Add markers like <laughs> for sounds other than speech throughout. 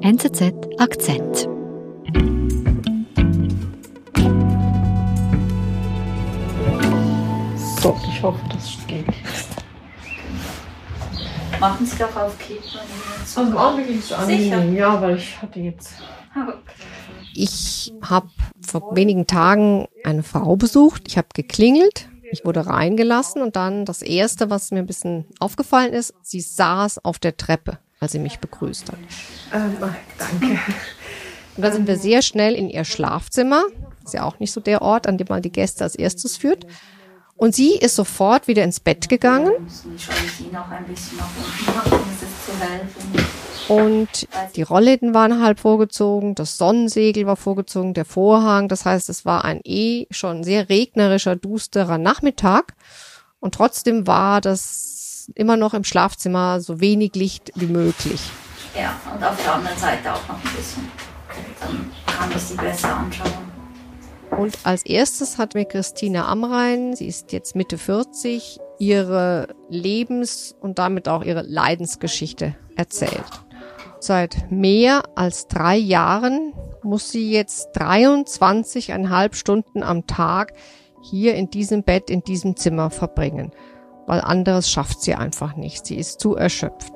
NZZ Akzent. So, ich hoffe, das geht. Machen Sie doch auf Kippen. Also Augenblick ist angenehm, ja, weil ich hatte jetzt. Ich habe vor wenigen Tagen eine Frau besucht. Ich habe geklingelt. Ich wurde reingelassen und dann das Erste, was mir ein bisschen aufgefallen ist, sie saß auf der Treppe, als sie mich begrüßt hat. Ähm, danke. Und dann sind wir sehr schnell in ihr Schlafzimmer. Ist ja auch nicht so der Ort, an dem man die Gäste als erstes führt. Und sie ist sofort wieder ins Bett gegangen. Und die Rollläden waren halb vorgezogen, das Sonnensegel war vorgezogen, der Vorhang. Das heißt, es war ein eh schon sehr regnerischer, dusterer Nachmittag. Und trotzdem war das immer noch im Schlafzimmer so wenig Licht wie möglich. Ja, und auf der anderen Seite auch noch ein bisschen. Dann kann ich sie besser anschauen. Und als erstes hat mir Christina Amrein, sie ist jetzt Mitte 40, ihre Lebens- und damit auch ihre Leidensgeschichte erzählt. Seit mehr als drei Jahren muss sie jetzt 23,5 Stunden am Tag hier in diesem Bett, in diesem Zimmer verbringen, weil anderes schafft sie einfach nicht. Sie ist zu erschöpft.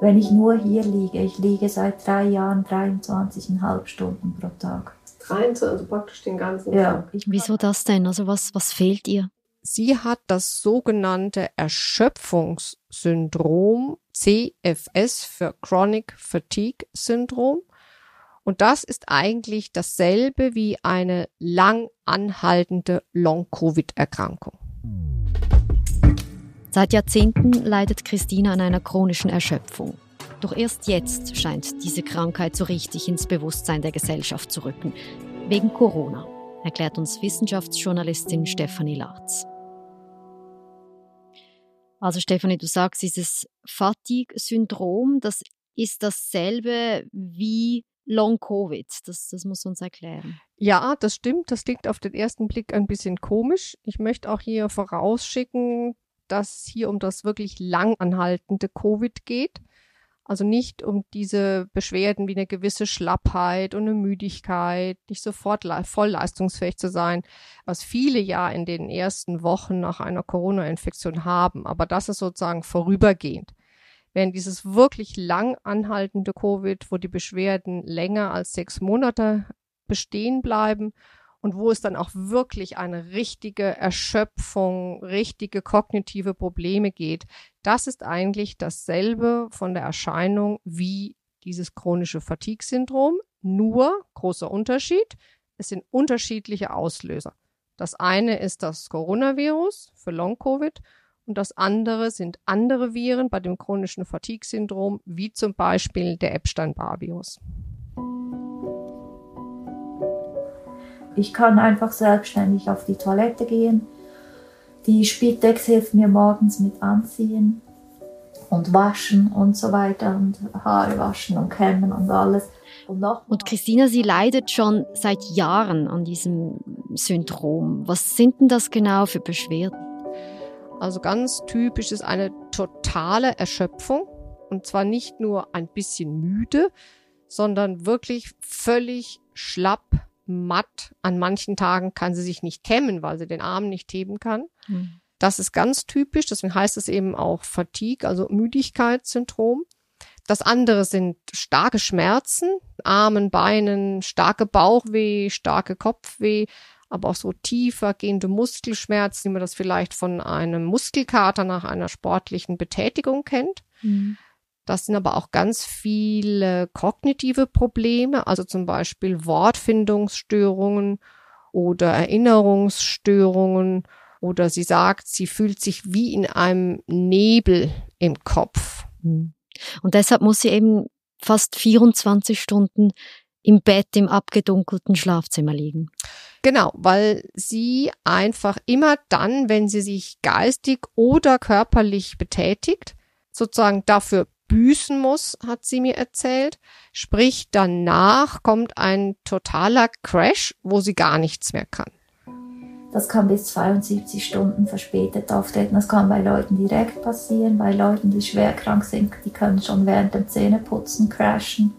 Wenn ich nur hier liege, ich liege seit drei Jahren 23,5 Stunden pro Tag. 23, also praktisch den ganzen Ja, Tag. Wieso das denn? Also was, was fehlt ihr? Sie hat das sogenannte Erschöpfungssyndrom, CFS für Chronic Fatigue Syndrom. Und das ist eigentlich dasselbe wie eine lang anhaltende Long-Covid-Erkrankung. Seit Jahrzehnten leidet Christina an einer chronischen Erschöpfung. Doch erst jetzt scheint diese Krankheit so richtig ins Bewusstsein der Gesellschaft zu rücken. Wegen Corona, erklärt uns Wissenschaftsjournalistin Stefanie Larz. Also Stefanie, du sagst, dieses Fatigue-Syndrom, das ist dasselbe wie Long-Covid. Das, das muss uns erklären. Ja, das stimmt. Das klingt auf den ersten Blick ein bisschen komisch. Ich möchte auch hier vorausschicken, dass hier um das wirklich lang anhaltende Covid geht. Also nicht um diese Beschwerden wie eine gewisse Schlappheit und eine Müdigkeit, nicht sofort voll leistungsfähig zu sein, was viele ja in den ersten Wochen nach einer Corona-Infektion haben. Aber das ist sozusagen vorübergehend. Während dieses wirklich lang anhaltende Covid, wo die Beschwerden länger als sechs Monate bestehen bleiben und wo es dann auch wirklich eine richtige Erschöpfung, richtige kognitive Probleme geht, das ist eigentlich dasselbe von der Erscheinung wie dieses chronische Fatigue-Syndrom. Nur, großer Unterschied, es sind unterschiedliche Auslöser. Das eine ist das Coronavirus für Long-Covid und das andere sind andere Viren bei dem chronischen Fatigue-Syndrom, wie zum Beispiel der Epstein-Barr-Virus. Ich kann einfach selbstständig auf die Toilette gehen. Die Spitex hilft mir morgens mit Anziehen und Waschen und so weiter und Haare waschen und kämmen und alles. Und, noch Und Christina, sie leidet schon seit Jahren an diesem Syndrom. Was sind denn das genau für Beschwerden? Also ganz typisch ist eine totale Erschöpfung und zwar nicht nur ein bisschen müde, sondern wirklich völlig schlapp, matt. An manchen Tagen kann sie sich nicht kämmen, weil sie den Arm nicht heben kann. Das ist ganz typisch, deswegen heißt es eben auch Fatigue, also Müdigkeitssyndrom. Das andere sind starke Schmerzen, Armen, Beinen, starke Bauchweh, starke Kopfweh, aber auch so tiefer gehende Muskelschmerzen, wie man das vielleicht von einem Muskelkater nach einer sportlichen Betätigung kennt. Das sind aber auch ganz viele kognitive Probleme, also zum Beispiel Wortfindungsstörungen oder Erinnerungsstörungen. Oder sie sagt, sie fühlt sich wie in einem Nebel im Kopf. Und deshalb muss sie eben fast 24 Stunden im Bett im abgedunkelten Schlafzimmer liegen. Genau, weil sie einfach immer dann, wenn sie sich geistig oder körperlich betätigt, sozusagen dafür büßen muss, hat sie mir erzählt. Sprich, danach kommt ein totaler Crash, wo sie gar nichts mehr kann. Das kann bis 72 Stunden verspätet auftreten. Das kann bei Leuten direkt passieren, bei Leuten, die schwer krank sind, die können schon während dem Zähneputzen crashen.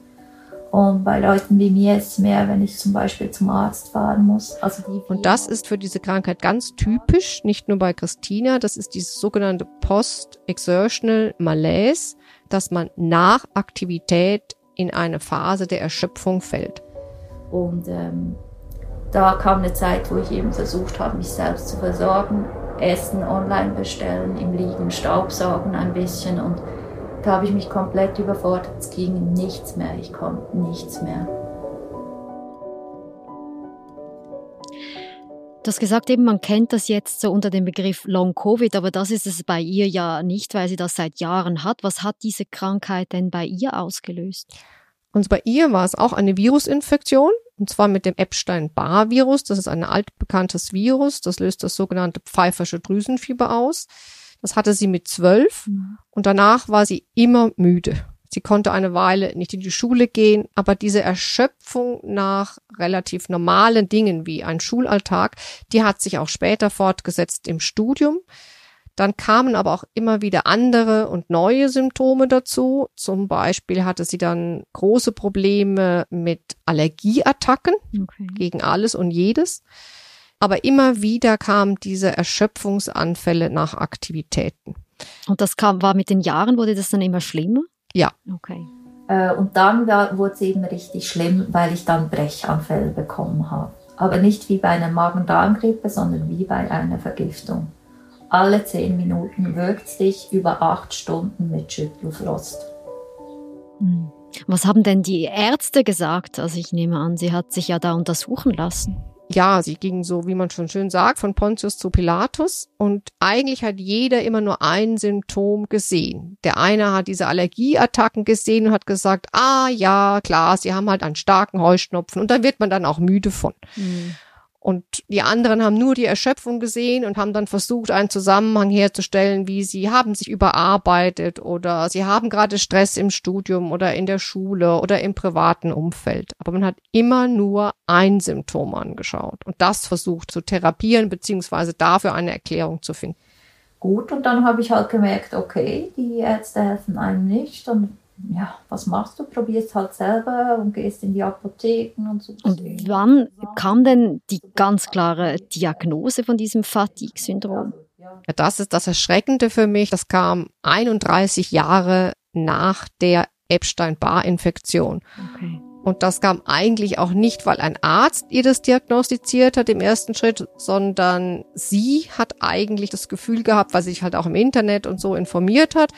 Und bei Leuten wie mir ist es mehr, wenn ich zum Beispiel zum Arzt fahren muss. Also die und das ist für diese Krankheit ganz typisch, nicht nur bei Christina. Das ist dieses sogenannte Post-Exertional Malaise, dass man nach Aktivität in eine Phase der Erschöpfung fällt. Und ähm, da kam eine Zeit, wo ich eben versucht habe, mich selbst zu versorgen. Essen online bestellen, im Liegen Staubsaugen ein bisschen und da habe ich mich komplett überfordert. Es ging nichts mehr. Ich konnte nichts mehr. Du hast gesagt, eben, man kennt das jetzt so unter dem Begriff Long Covid, aber das ist es bei ihr ja nicht, weil sie das seit Jahren hat. Was hat diese Krankheit denn bei ihr ausgelöst? Und bei ihr war es auch eine Virusinfektion, und zwar mit dem Epstein-Barr-Virus. Das ist ein altbekanntes Virus, das löst das sogenannte pfeifersche Drüsenfieber aus. Das hatte sie mit zwölf mhm. und danach war sie immer müde. Sie konnte eine Weile nicht in die Schule gehen, aber diese Erschöpfung nach relativ normalen Dingen wie ein Schulalltag, die hat sich auch später fortgesetzt im Studium. Dann kamen aber auch immer wieder andere und neue Symptome dazu. Zum Beispiel hatte sie dann große Probleme mit Allergieattacken okay. gegen alles und jedes. Aber immer wieder kamen diese Erschöpfungsanfälle nach Aktivitäten. Und das kam, war mit den Jahren, wurde das dann immer schlimmer? Ja. Okay. Äh, und dann wurde es eben richtig schlimm, weil ich dann Brechanfälle bekommen habe. Aber nicht wie bei einer Magen-Darm-Grippe, sondern wie bei einer Vergiftung. Alle zehn Minuten wirkt es dich über acht Stunden mit Schüttelfrost. Hm. Was haben denn die Ärzte gesagt? Also ich nehme an, sie hat sich ja da untersuchen lassen ja, sie ging so, wie man schon schön sagt, von Pontius zu Pilatus und eigentlich hat jeder immer nur ein Symptom gesehen. Der eine hat diese Allergieattacken gesehen und hat gesagt, ah ja, klar, sie haben halt einen starken Heuschnupfen und da wird man dann auch müde von. Mhm. Und die anderen haben nur die Erschöpfung gesehen und haben dann versucht, einen Zusammenhang herzustellen, wie sie haben sich überarbeitet oder sie haben gerade Stress im Studium oder in der Schule oder im privaten Umfeld. Aber man hat immer nur ein Symptom angeschaut und das versucht zu therapieren beziehungsweise dafür eine Erklärung zu finden. Gut, und dann habe ich halt gemerkt, okay, die Ärzte helfen einem nicht und ja, was machst du? Probierst halt selber und gehst in die Apotheken und so. Und wann kam denn die ganz klare Diagnose von diesem Fatigue-Syndrom? Ja, das ist das Erschreckende für mich. Das kam 31 Jahre nach der Epstein-Barr-Infektion. Okay. Und das kam eigentlich auch nicht, weil ein Arzt ihr das diagnostiziert hat im ersten Schritt, sondern sie hat eigentlich das Gefühl gehabt, weil sie sich halt auch im Internet und so informiert hat,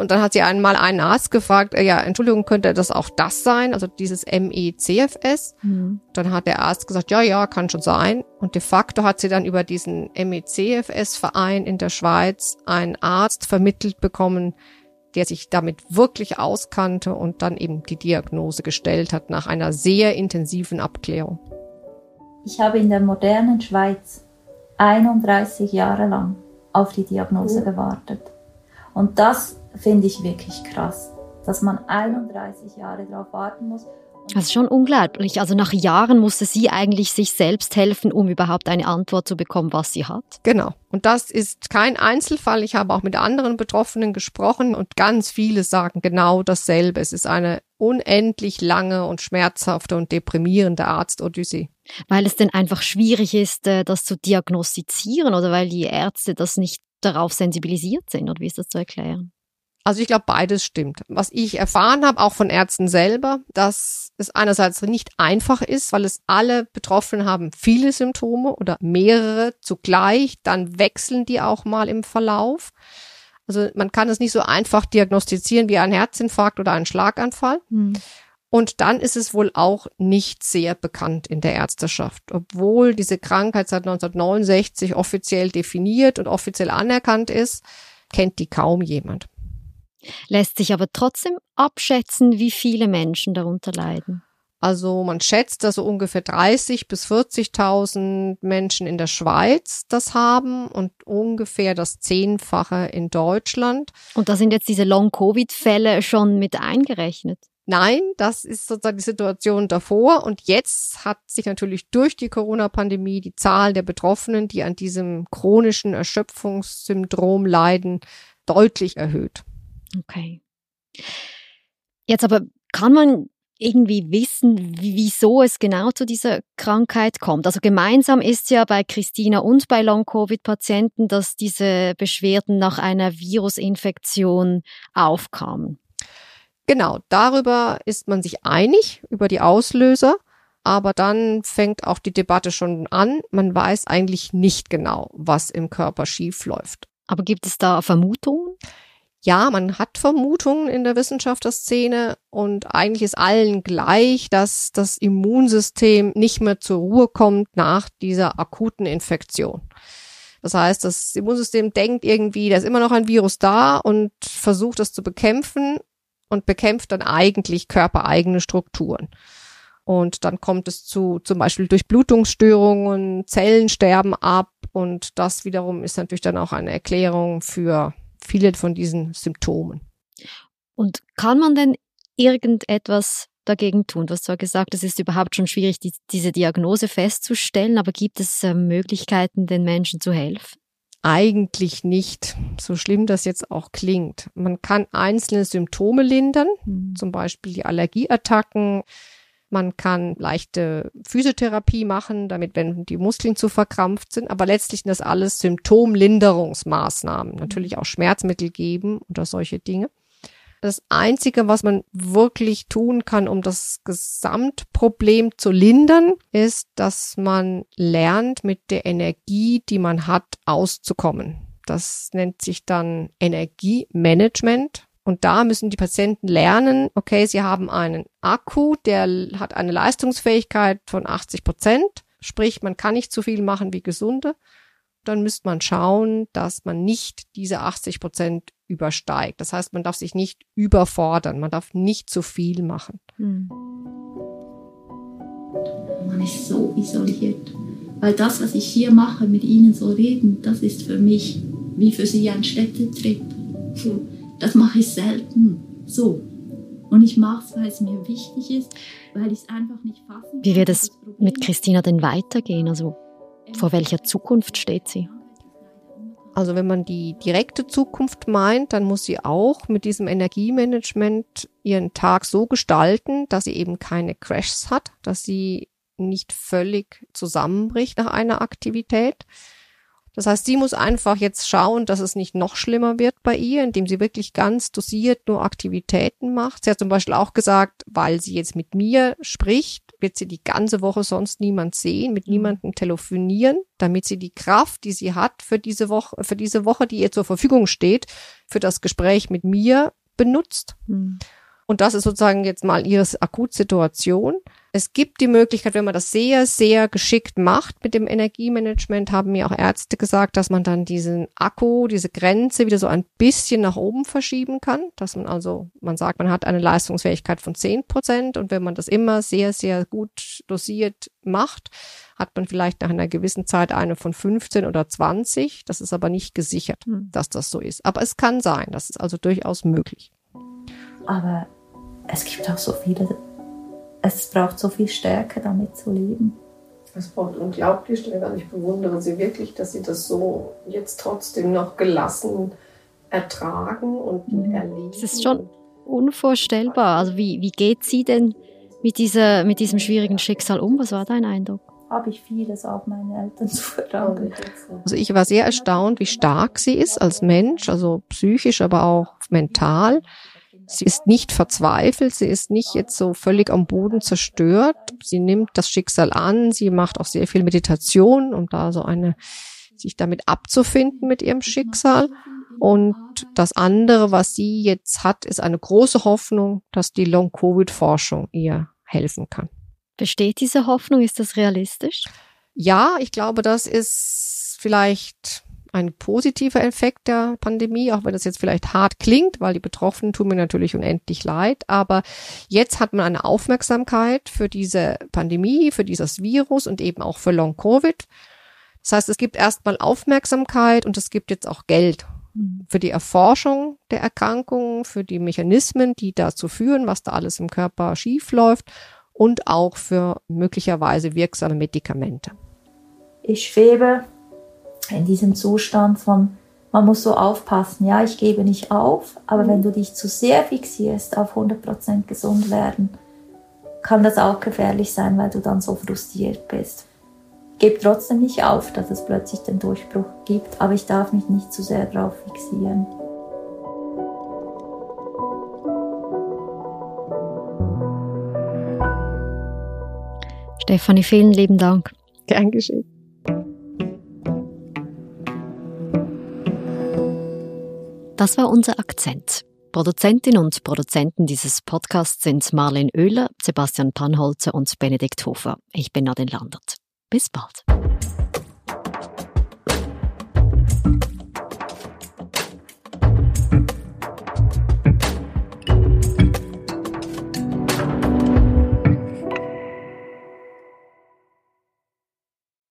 und dann hat sie einmal einen Arzt gefragt, äh, ja, Entschuldigung, könnte das auch das sein, also dieses MECFS? Mhm. Dann hat der Arzt gesagt, ja, ja, kann schon sein. Und de facto hat sie dann über diesen MECFS-Verein in der Schweiz einen Arzt vermittelt bekommen, der sich damit wirklich auskannte und dann eben die Diagnose gestellt hat nach einer sehr intensiven Abklärung. Ich habe in der modernen Schweiz 31 Jahre lang auf die Diagnose oh. gewartet. Und das finde ich wirklich krass, dass man 31 Jahre darauf warten muss. Das ist schon unglaublich. Also nach Jahren musste sie eigentlich sich selbst helfen, um überhaupt eine Antwort zu bekommen, was sie hat. Genau. Und das ist kein Einzelfall. Ich habe auch mit anderen Betroffenen gesprochen und ganz viele sagen genau dasselbe. Es ist eine unendlich lange und schmerzhafte und deprimierende Arztodyssee. Weil es denn einfach schwierig ist, äh, das zu diagnostizieren oder weil die Ärzte das nicht darauf sensibilisiert sind? Oder wie ist das zu erklären? Also ich glaube, beides stimmt. Was ich erfahren habe, auch von Ärzten selber, dass es einerseits nicht einfach ist, weil es alle Betroffenen haben viele Symptome oder mehrere zugleich, dann wechseln die auch mal im Verlauf. Also man kann es nicht so einfach diagnostizieren wie ein Herzinfarkt oder ein Schlaganfall. Hm. Und dann ist es wohl auch nicht sehr bekannt in der Ärzteschaft, obwohl diese Krankheit seit 1969 offiziell definiert und offiziell anerkannt ist, kennt die kaum jemand. Lässt sich aber trotzdem abschätzen, wie viele Menschen darunter leiden. Also man schätzt, dass so ungefähr 30 bis 40.000 Menschen in der Schweiz das haben und ungefähr das Zehnfache in Deutschland. Und da sind jetzt diese Long-Covid-Fälle schon mit eingerechnet. Nein, das ist sozusagen die Situation davor. Und jetzt hat sich natürlich durch die Corona-Pandemie die Zahl der Betroffenen, die an diesem chronischen Erschöpfungssyndrom leiden, deutlich erhöht. Okay. Jetzt aber kann man irgendwie wissen, wieso es genau zu dieser Krankheit kommt? Also gemeinsam ist ja bei Christina und bei Long-Covid-Patienten, dass diese Beschwerden nach einer Virusinfektion aufkamen. Genau, darüber ist man sich einig, über die Auslöser. Aber dann fängt auch die Debatte schon an. Man weiß eigentlich nicht genau, was im Körper schief läuft. Aber gibt es da Vermutungen? Ja, man hat Vermutungen in der Wissenschaftlerszene und eigentlich ist allen gleich, dass das Immunsystem nicht mehr zur Ruhe kommt nach dieser akuten Infektion. Das heißt, das Immunsystem denkt irgendwie, da ist immer noch ein Virus da und versucht das zu bekämpfen und bekämpft dann eigentlich körpereigene Strukturen. Und dann kommt es zu zum Beispiel Durchblutungsstörungen, Zellen sterben ab und das wiederum ist natürlich dann auch eine Erklärung für viele von diesen Symptomen. Und kann man denn irgendetwas dagegen tun? Du hast zwar gesagt, es ist überhaupt schon schwierig, die, diese Diagnose festzustellen, aber gibt es äh, Möglichkeiten, den Menschen zu helfen? Eigentlich nicht, so schlimm das jetzt auch klingt. Man kann einzelne Symptome lindern, mhm. zum Beispiel die Allergieattacken, man kann leichte Physiotherapie machen, damit wenn die Muskeln zu verkrampft sind. Aber letztlich sind das alles Symptomlinderungsmaßnahmen. Natürlich auch Schmerzmittel geben oder solche Dinge. Das Einzige, was man wirklich tun kann, um das Gesamtproblem zu lindern, ist, dass man lernt, mit der Energie, die man hat, auszukommen. Das nennt sich dann Energiemanagement. Und da müssen die Patienten lernen, okay, sie haben einen Akku, der hat eine Leistungsfähigkeit von 80 Prozent, sprich, man kann nicht so viel machen wie Gesunde. Dann müsste man schauen, dass man nicht diese 80 Prozent übersteigt. Das heißt, man darf sich nicht überfordern, man darf nicht zu viel machen. Hm. Man ist so isoliert, weil das, was ich hier mache, mit Ihnen so reden, das ist für mich wie für Sie ein Städtetrip. Das mache ich selten. So. Und ich mache es, weil es mir wichtig ist, weil ich es einfach nicht fassen kann. Wie wird es mit Christina denn weitergehen? Also vor welcher Zukunft steht sie? Also wenn man die direkte Zukunft meint, dann muss sie auch mit diesem Energiemanagement ihren Tag so gestalten, dass sie eben keine Crashs hat, dass sie nicht völlig zusammenbricht nach einer Aktivität, das heißt, sie muss einfach jetzt schauen, dass es nicht noch schlimmer wird bei ihr, indem sie wirklich ganz dosiert nur Aktivitäten macht. Sie hat zum Beispiel auch gesagt, weil sie jetzt mit mir spricht, wird sie die ganze Woche sonst niemand sehen, mit mhm. niemandem telefonieren, damit sie die Kraft, die sie hat für diese Woche, für diese Woche, die ihr zur Verfügung steht, für das Gespräch mit mir benutzt. Mhm. Und das ist sozusagen jetzt mal ihre Akutsituation. Es gibt die Möglichkeit, wenn man das sehr, sehr geschickt macht mit dem Energiemanagement, haben mir auch Ärzte gesagt, dass man dann diesen Akku, diese Grenze wieder so ein bisschen nach oben verschieben kann. Dass man also, man sagt, man hat eine Leistungsfähigkeit von 10 Prozent und wenn man das immer sehr, sehr gut dosiert macht, hat man vielleicht nach einer gewissen Zeit eine von 15 oder 20. Das ist aber nicht gesichert, hm. dass das so ist. Aber es kann sein. Das ist also durchaus möglich. Aber es gibt auch so viele es braucht so viel Stärke, damit zu leben. Es braucht unglaublich Stärke. Ich bewundere Sie wirklich, dass Sie das so jetzt trotzdem noch gelassen ertragen und mhm. erleben. Es ist schon unvorstellbar. Also wie, wie geht sie denn mit, dieser, mit diesem schwierigen Schicksal um? Was war dein Eindruck? Habe ich vieles auf meine Eltern <laughs> zu verdanken. Also ich war sehr erstaunt, wie stark sie ist als Mensch, also psychisch, aber auch mental. Sie ist nicht verzweifelt, sie ist nicht jetzt so völlig am Boden zerstört. Sie nimmt das Schicksal an, sie macht auch sehr viel Meditation, um da so eine, sich damit abzufinden mit ihrem Schicksal. Und das andere, was sie jetzt hat, ist eine große Hoffnung, dass die Long-Covid-Forschung ihr helfen kann. Besteht diese Hoffnung? Ist das realistisch? Ja, ich glaube, das ist vielleicht ein positiver Effekt der Pandemie, auch wenn das jetzt vielleicht hart klingt, weil die Betroffenen tun mir natürlich unendlich leid. Aber jetzt hat man eine Aufmerksamkeit für diese Pandemie, für dieses Virus und eben auch für Long-Covid. Das heißt, es gibt erstmal Aufmerksamkeit und es gibt jetzt auch Geld für die Erforschung der Erkrankungen, für die Mechanismen, die dazu führen, was da alles im Körper schief läuft und auch für möglicherweise wirksame Medikamente. Ich schwebe in diesem Zustand von, man muss so aufpassen, ja, ich gebe nicht auf, aber mhm. wenn du dich zu sehr fixierst auf 100% gesund werden, kann das auch gefährlich sein, weil du dann so frustriert bist. Gebe trotzdem nicht auf, dass es plötzlich den Durchbruch gibt, aber ich darf mich nicht zu sehr darauf fixieren. Stefanie, vielen lieben Dank. Gern geschehen. Das war unser Akzent. Produzentin und Produzenten dieses Podcasts sind Marlene Oehler, Sebastian Panholzer und Benedikt Hofer. Ich bin Nadine Landert. Bis bald.